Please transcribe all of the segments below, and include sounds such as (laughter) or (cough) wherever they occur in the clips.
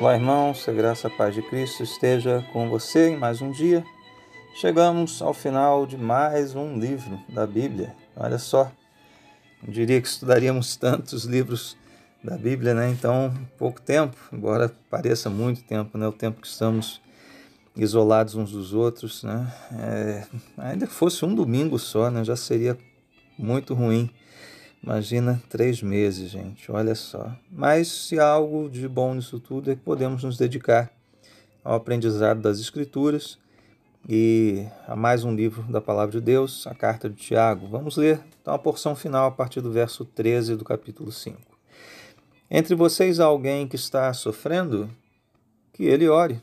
Olá, irmãos, a graça e a paz de Cristo esteja com você em mais um dia. Chegamos ao final de mais um livro da Bíblia. Olha só, não diria que estudaríamos tantos livros da Bíblia, né? Então, pouco tempo, embora pareça muito tempo, né? O tempo que estamos isolados uns dos outros, né? É, ainda que fosse um domingo só, né? Já seria muito ruim. Imagina três meses, gente, olha só. Mas se há algo de bom nisso tudo é que podemos nos dedicar ao aprendizado das Escrituras e a mais um livro da Palavra de Deus, a carta de Tiago. Vamos ler então a porção final a partir do verso 13 do capítulo 5. Entre vocês há alguém que está sofrendo? Que ele ore.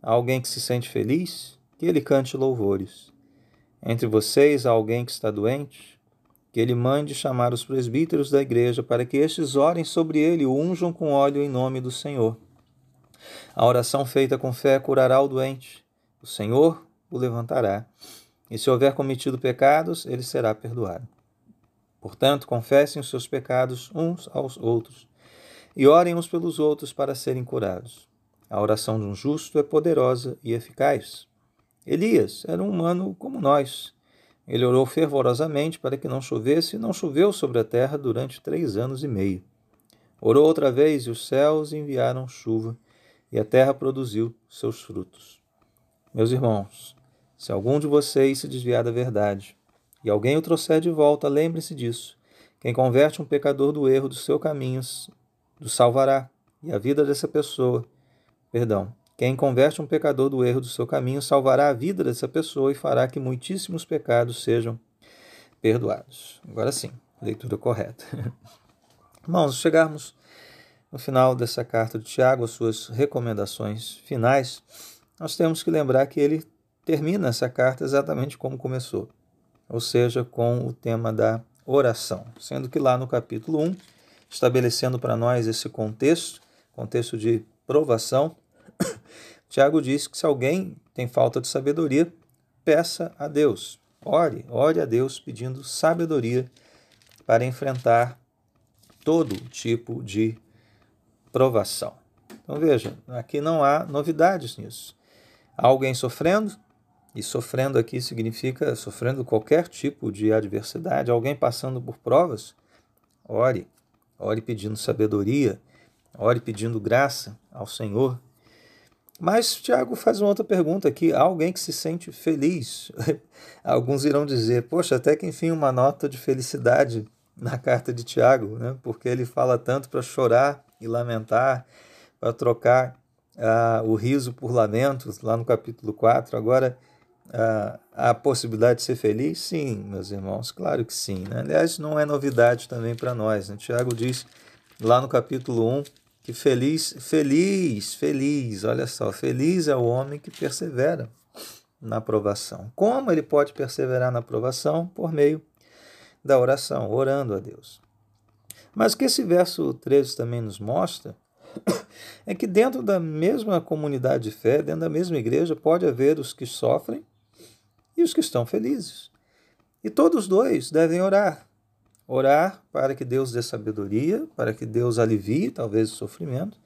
Há alguém que se sente feliz? Que ele cante louvores. Entre vocês há alguém que está doente? Que ele mande chamar os presbíteros da igreja para que estes orem sobre ele e o unjam com óleo em nome do Senhor. A oração feita com fé curará o doente. O Senhor o levantará. E se houver cometido pecados, ele será perdoado. Portanto, confessem os seus pecados uns aos outros e orem uns pelos outros para serem curados. A oração de um justo é poderosa e eficaz. Elias era um humano como nós ele orou fervorosamente para que não chovesse, e não choveu sobre a terra durante três anos e meio. Orou outra vez, e os céus enviaram chuva, e a terra produziu seus frutos. Meus irmãos, se algum de vocês se desviar da verdade, e alguém o trouxer de volta, lembre-se disso. Quem converte um pecador do erro dos seus caminhos, do salvará, e a vida dessa pessoa, perdão, quem converte um pecador do erro do seu caminho salvará a vida dessa pessoa e fará que muitíssimos pecados sejam perdoados. Agora sim, leitura correta. (laughs) Irmãos, chegarmos no final dessa carta de Tiago, as suas recomendações finais, nós temos que lembrar que ele termina essa carta exatamente como começou, ou seja, com o tema da oração, sendo que lá no capítulo 1, estabelecendo para nós esse contexto, contexto de provação, (coughs) Tiago diz que se alguém tem falta de sabedoria, peça a Deus. Ore, ore a Deus pedindo sabedoria para enfrentar todo tipo de provação. Então veja, aqui não há novidades nisso. Alguém sofrendo, e sofrendo aqui significa sofrendo qualquer tipo de adversidade, alguém passando por provas, ore, ore pedindo sabedoria, ore pedindo graça ao Senhor mas Tiago faz uma outra pergunta aqui: há alguém que se sente feliz? (laughs) Alguns irão dizer, poxa, até que enfim uma nota de felicidade na carta de Tiago, né? porque ele fala tanto para chorar e lamentar, para trocar uh, o riso por lamentos, lá no capítulo 4. Agora, uh, a possibilidade de ser feliz? Sim, meus irmãos, claro que sim. Né? Aliás, não é novidade também para nós. Né? Tiago diz lá no capítulo 1 que feliz, feliz, feliz, olha só, feliz é o homem que persevera na aprovação. Como ele pode perseverar na aprovação? Por meio da oração, orando a Deus. Mas o que esse verso 13 também nos mostra (coughs) é que dentro da mesma comunidade de fé, dentro da mesma igreja, pode haver os que sofrem e os que estão felizes. E todos dois devem orar. Orar para que Deus dê sabedoria, para que Deus alivie talvez o sofrimento,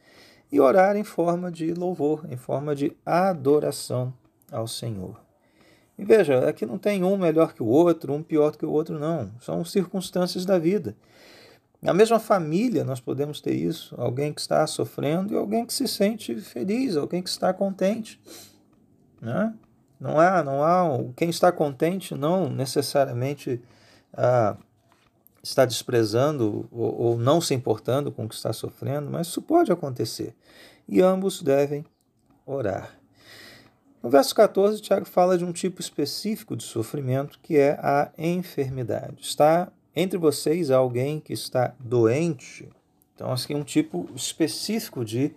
e orar em forma de louvor, em forma de adoração ao Senhor. E veja, aqui não tem um melhor que o outro, um pior que o outro, não. São circunstâncias da vida. Na mesma família nós podemos ter isso, alguém que está sofrendo e alguém que se sente feliz, alguém que está contente. Né? Não há, não há quem está contente não necessariamente ah, está desprezando ou, ou não se importando com o que está sofrendo, mas isso pode acontecer. E ambos devem orar. No verso 14, Tiago fala de um tipo específico de sofrimento que é a enfermidade. Está entre vocês alguém que está doente. Então, assim, um tipo específico de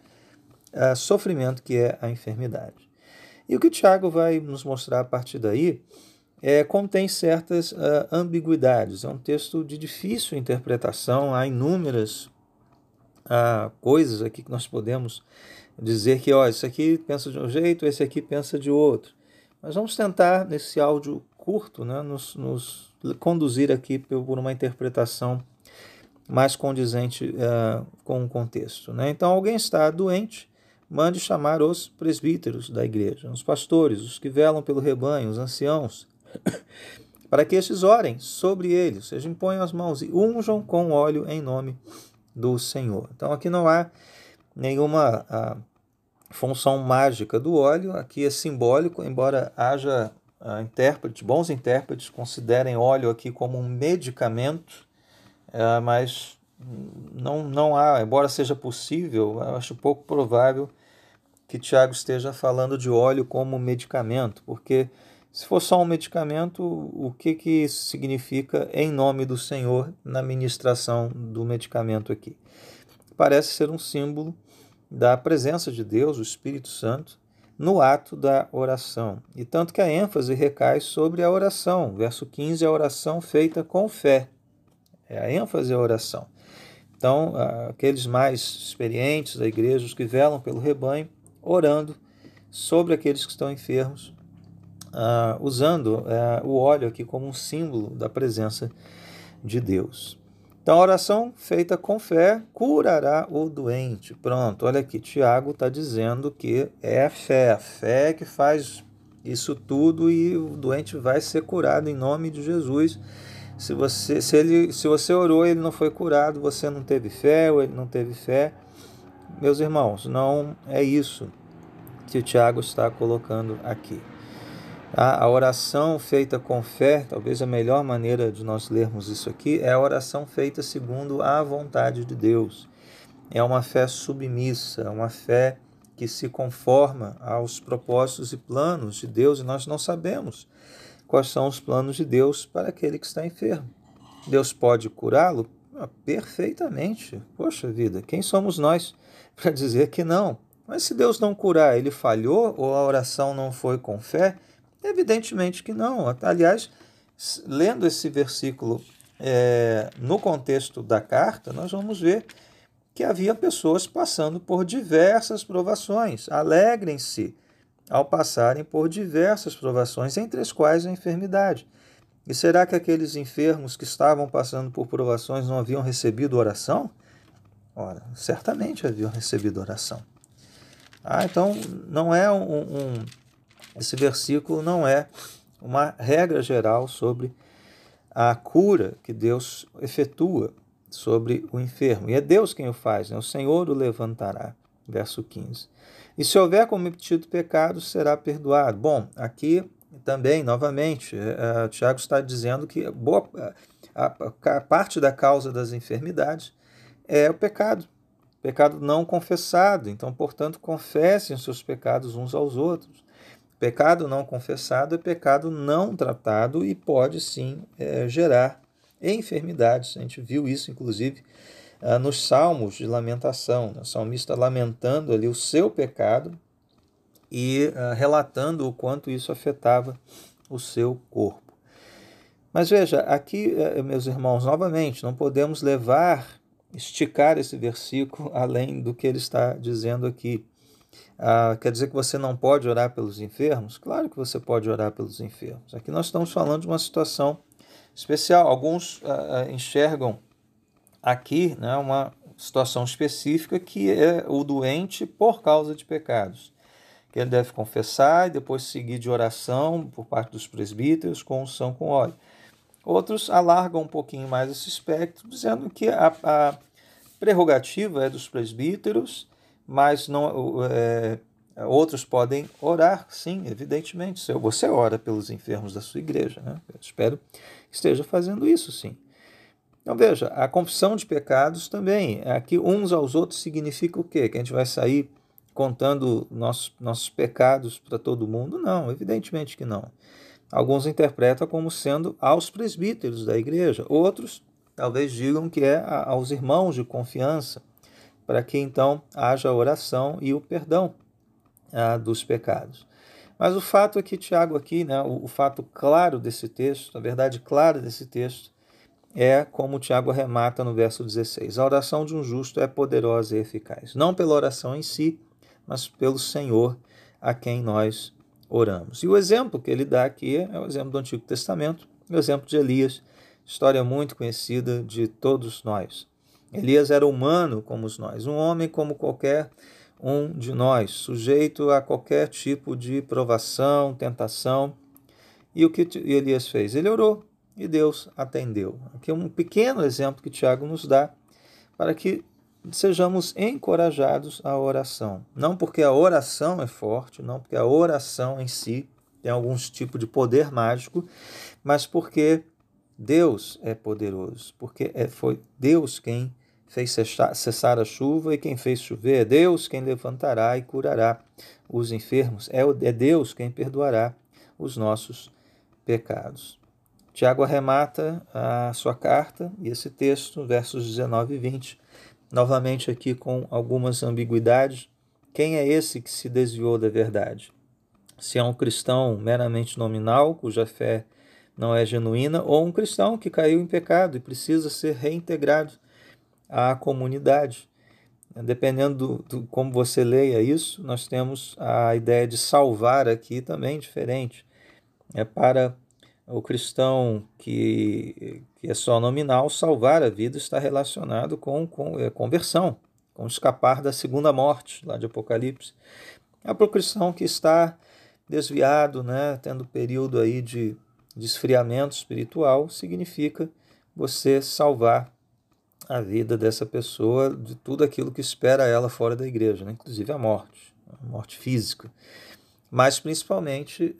uh, sofrimento que é a enfermidade. E o que Tiago vai nos mostrar a partir daí é, contém certas uh, ambiguidades. É um texto de difícil interpretação, há inúmeras uh, coisas aqui que nós podemos dizer que, ó, esse aqui pensa de um jeito, esse aqui pensa de outro. Mas vamos tentar, nesse áudio curto, né, nos, nos conduzir aqui por uma interpretação mais condizente uh, com o contexto. Né? Então, alguém está doente, mande chamar os presbíteros da igreja, os pastores, os que velam pelo rebanho, os anciãos, (coughs) para que estes orem sobre eles, ou seja, imponham as mãos e unjam com óleo em nome do Senhor. Então aqui não há nenhuma a, função mágica do óleo, aqui é simbólico, embora haja a, intérprete, bons intérpretes considerem óleo aqui como um medicamento, é, mas não, não há, embora seja possível, acho pouco provável que Tiago esteja falando de óleo como medicamento, porque se for só um medicamento, o que, que isso significa em nome do Senhor na ministração do medicamento aqui? Parece ser um símbolo da presença de Deus, o Espírito Santo, no ato da oração. E tanto que a ênfase recai sobre a oração. Verso 15, a oração feita com fé. É a ênfase a oração. Então, aqueles mais experientes da igreja, os que velam pelo rebanho, orando sobre aqueles que estão enfermos, uh, usando uh, o óleo aqui como um símbolo da presença de Deus. Então, a oração feita com fé curará o doente. Pronto, olha aqui, Tiago está dizendo que é a fé, a fé que faz isso tudo e o doente vai ser curado em nome de Jesus. Se você, se ele, se você orou e ele não foi curado, você não teve fé ou ele não teve fé. Meus irmãos, não é isso que o Tiago está colocando aqui. A oração feita com fé, talvez a melhor maneira de nós lermos isso aqui, é a oração feita segundo a vontade de Deus. É uma fé submissa, uma fé que se conforma aos propósitos e planos de Deus, e nós não sabemos quais são os planos de Deus para aquele que está enfermo. Deus pode curá-lo? Ah, perfeitamente. Poxa vida, quem somos nós (laughs) para dizer que não? Mas se Deus não curar, ele falhou ou a oração não foi com fé? Evidentemente que não. Aliás, lendo esse versículo é, no contexto da carta, nós vamos ver que havia pessoas passando por diversas provações. Alegrem-se ao passarem por diversas provações, entre as quais a enfermidade. E será que aqueles enfermos que estavam passando por provações não haviam recebido oração? Ora, certamente haviam recebido oração. Ah, então não é um, um esse versículo não é uma regra geral sobre a cura que Deus efetua sobre o enfermo. E é Deus quem o faz, né? o Senhor o levantará. Verso 15. E se houver cometido pecado, será perdoado. Bom, aqui também, novamente, uh, Tiago está dizendo que boa, a, a, a parte da causa das enfermidades é o pecado, pecado não confessado. Então, portanto, confessem os seus pecados uns aos outros. Pecado não confessado é pecado não tratado e pode sim é, gerar enfermidades. A gente viu isso, inclusive, ah, nos salmos de lamentação. Né? O salmista lamentando ali o seu pecado e ah, relatando o quanto isso afetava o seu corpo. Mas veja, aqui, eh, meus irmãos, novamente, não podemos levar, esticar esse versículo (laughs) além do que ele está dizendo aqui. Ah, quer dizer que você não pode orar pelos enfermos? Claro que você pode orar pelos enfermos. Aqui nós estamos falando de uma situação especial. Alguns ah, ah, enxergam aqui né, uma situação específica que é o doente por causa de pecados. Que ele deve confessar e depois seguir de oração por parte dos presbíteros com unção com óleo. Outros alargam um pouquinho mais esse espectro, dizendo que a, a prerrogativa é dos presbíteros mas não, é, outros podem orar, sim, evidentemente. Você ora pelos enfermos da sua igreja, né? Eu espero que esteja fazendo isso, sim. Então veja, a confissão de pecados também, aqui uns aos outros significa o quê? Que a gente vai sair contando nossos, nossos pecados para todo mundo? Não, evidentemente que não. Alguns interpretam como sendo aos presbíteros da igreja, outros talvez digam que é aos irmãos de confiança para que então haja oração e o perdão ah, dos pecados. Mas o fato é que Tiago aqui, né, o, o, fato claro desse texto, a verdade clara desse texto, é como Tiago arremata no verso 16. A oração de um justo é poderosa e eficaz, não pela oração em si, mas pelo Senhor a quem nós oramos. E o exemplo que ele dá aqui é o exemplo do Antigo Testamento, o exemplo de Elias, história muito conhecida de todos nós. Elias era humano como nós, um homem como qualquer um de nós, sujeito a qualquer tipo de provação, tentação. E o que Elias fez? Ele orou e Deus atendeu. Aqui é um pequeno exemplo que Tiago nos dá para que sejamos encorajados à oração. Não porque a oração é forte, não porque a oração em si tem algum tipo de poder mágico, mas porque Deus é poderoso, porque é, foi Deus quem fez cessar, a chuva e quem fez chover, é Deus quem levantará e curará os enfermos, é, é Deus quem perdoará os nossos pecados. Tiago arremata a sua carta e esse texto, versos 19 e 20, novamente aqui com algumas ambiguidades. Quem é esse que se desviou da verdade? Se é um cristão meramente nominal, cuja fé não é genuína, ou um cristão que caiu em pecado e precisa ser reintegrado à comunidade. Dependendo do, como você leia isso, nós temos a ideia de salvar aqui também diferente. É para o cristão que, que é só nominal, salvar a vida está relacionado com, com é, conversão, com escapar da segunda morte, lá de Apocalipse. É para o cristão que está desviado, né, tendo período aí de, de esfriamento espiritual, significa você salvar a vida dessa pessoa de tudo aquilo que espera ela fora da igreja, né? inclusive a morte, a morte física mas principalmente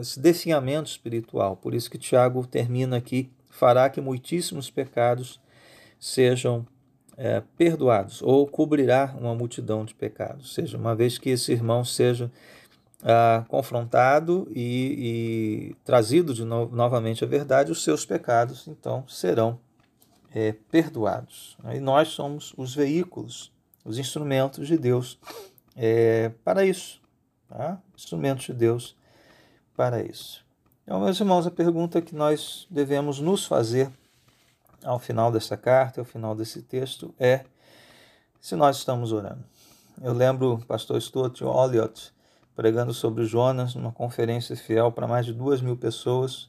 esse definhamento espiritual. Por isso que Tiago termina aqui: fará que muitíssimos pecados sejam é, perdoados, ou cobrirá uma multidão de pecados. Ou seja, uma vez que esse irmão seja uh, confrontado e, e, trazido de no, novamente à verdade, os seus pecados então serão é, perdoados. E nós somos os veículos, os instrumentos de Deus é, para isso tá? instrumentos de Deus para isso. Então, meus irmãos, a pergunta que nós devemos nos fazer ao final dessa carta, ao final desse texto, é se nós estamos orando. Eu lembro o pastor Stuart Olliott pregando sobre Jonas numa conferência fiel para mais de duas mil pessoas.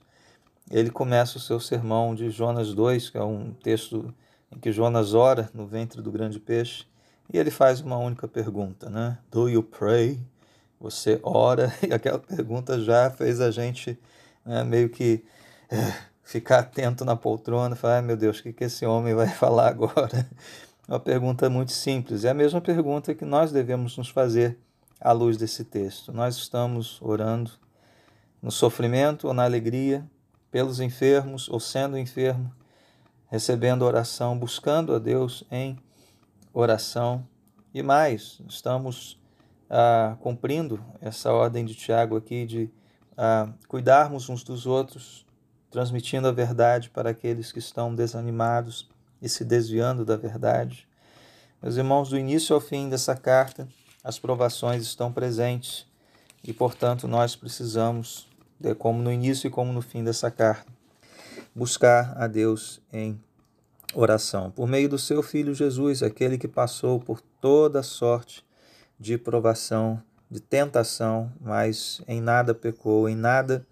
Ele começa o seu sermão de Jonas 2, que é um texto em que Jonas ora no ventre do grande peixe, e ele faz uma única pergunta, né? Do you pray? Você ora (laughs) e aquela pergunta já fez a gente né, meio que é, ficar atento na poltrona, falar, ah, meu Deus, o que, que esse homem vai (laughs) falar agora? Uma pergunta muito simples. É a mesma pergunta que nós devemos nos fazer à luz desse texto. Nós estamos orando no sofrimento ou na alegria, pelos enfermos ou sendo enfermo, recebendo oração, buscando a Deus em oração e mais, estamos ah, cumprindo essa ordem de Tiago aqui de ah, cuidarmos uns dos outros, transmitindo a verdade para aqueles que estão desanimados e se desviando da verdade. Meus irmãos, do início ao fim dessa carta, as provações estão presentes e, portanto, nós precisamos, como no início e como no fim dessa carta, buscar a Deus em oração. Por meio do seu Filho Jesus, aquele que passou por toda sorte de provação, de tentação, mas em nada pecou, em nada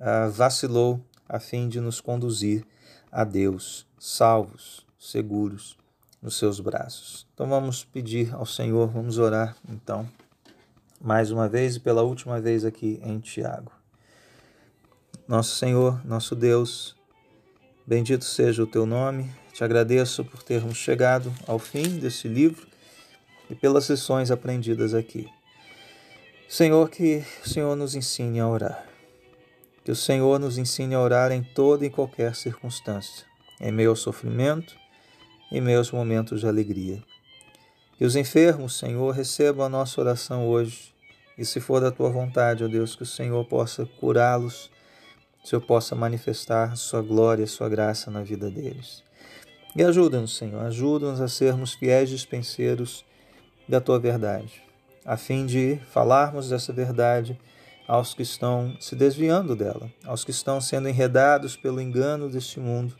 uh, vacilou, a fim de nos conduzir a Deus, salvos, seguros nos seus braços. Então vamos pedir ao Senhor, vamos orar então, mais uma vez e pela última vez aqui em Tiago. Nosso Senhor, nosso Deus, bendito seja o teu nome. Te agradeço por termos chegado ao fim desse livro e pelas lições aprendidas aqui. Senhor, que o Senhor nos ensine a orar. Que o Senhor nos ensine a orar em toda e qualquer circunstância, em meio ao sofrimento, em aos momentos de alegria. Que os enfermos, Senhor, recebam a nossa oração hoje. E se for da tua vontade, ó Deus, que o Senhor possa curá-los, o Senhor possa manifestar sua glória, sua graça na vida deles. E ajuda-nos, Senhor, ajuda-nos a sermos fiéis dispenseiros da tua verdade, a fim de falarmos dessa verdade aos que estão se desviando dela, aos que estão sendo enredados pelo engano deste mundo,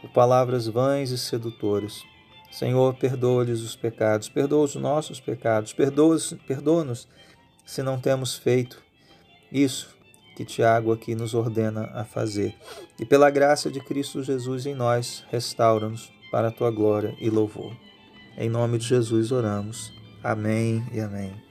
por palavras vãs e sedutoras. Senhor, perdoa-lhes os pecados, perdoa os nossos pecados, perdoa-nos se não temos feito isso que Tiago aqui nos ordena a fazer. E pela graça de Cristo Jesus em nós, restaura-nos para a tua glória e louvor. Em nome de Jesus oramos. Amém e amém.